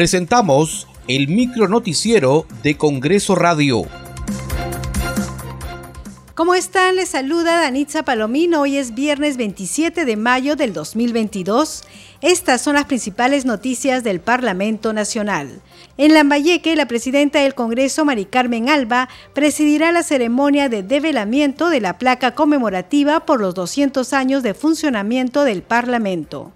Presentamos el micro noticiero de Congreso Radio. ¿Cómo están? Les saluda Danitza Palomino. Hoy es viernes 27 de mayo del 2022. Estas son las principales noticias del Parlamento Nacional. En Lambayeque, la presidenta del Congreso, Mari Carmen Alba, presidirá la ceremonia de develamiento de la placa conmemorativa por los 200 años de funcionamiento del Parlamento.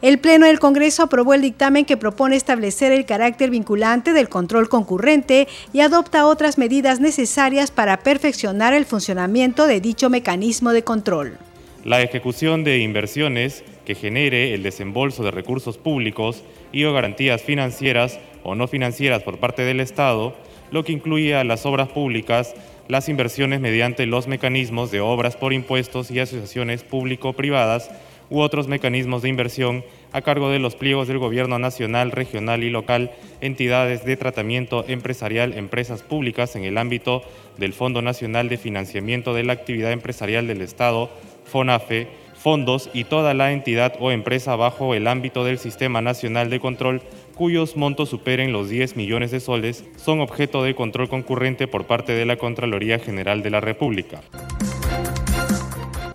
El Pleno del Congreso aprobó el dictamen que propone establecer el carácter vinculante del control concurrente y adopta otras medidas necesarias para perfeccionar el funcionamiento de dicho mecanismo de control. La ejecución de inversiones que genere el desembolso de recursos públicos y o garantías financieras o no financieras por parte del Estado, lo que incluye a las obras públicas, las inversiones mediante los mecanismos de obras por impuestos y asociaciones público-privadas u otros mecanismos de inversión a cargo de los pliegos del Gobierno nacional, regional y local, entidades de tratamiento empresarial, empresas públicas en el ámbito del Fondo Nacional de Financiamiento de la Actividad Empresarial del Estado, FONAFE, fondos y toda la entidad o empresa bajo el ámbito del Sistema Nacional de Control cuyos montos superen los 10 millones de soles son objeto de control concurrente por parte de la Contraloría General de la República.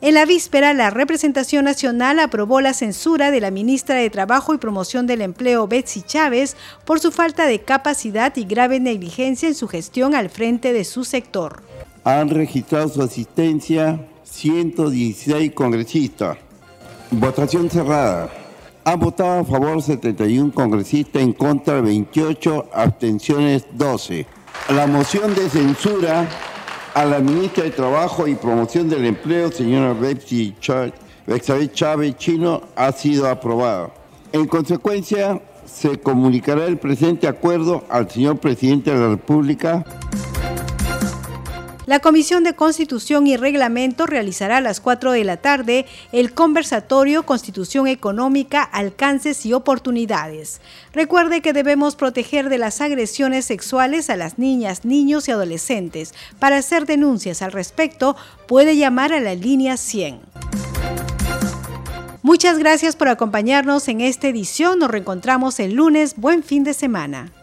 En la víspera, la representación nacional aprobó la censura de la ministra de Trabajo y Promoción del Empleo, Betsy Chávez, por su falta de capacidad y grave negligencia en su gestión al frente de su sector. Han registrado su asistencia 116 congresistas. Votación cerrada. Han votado a favor 71 congresistas, en contra 28, abstenciones 12. La moción de censura a la ministra de Trabajo y Promoción del Empleo, señora Betsy Chávez Chino, ha sido aprobada. En consecuencia, se comunicará el presente acuerdo al señor presidente de la República. La Comisión de Constitución y Reglamento realizará a las 4 de la tarde el conversatorio Constitución Económica, Alcances y Oportunidades. Recuerde que debemos proteger de las agresiones sexuales a las niñas, niños y adolescentes. Para hacer denuncias al respecto, puede llamar a la línea 100. Muchas gracias por acompañarnos en esta edición. Nos reencontramos el lunes. Buen fin de semana.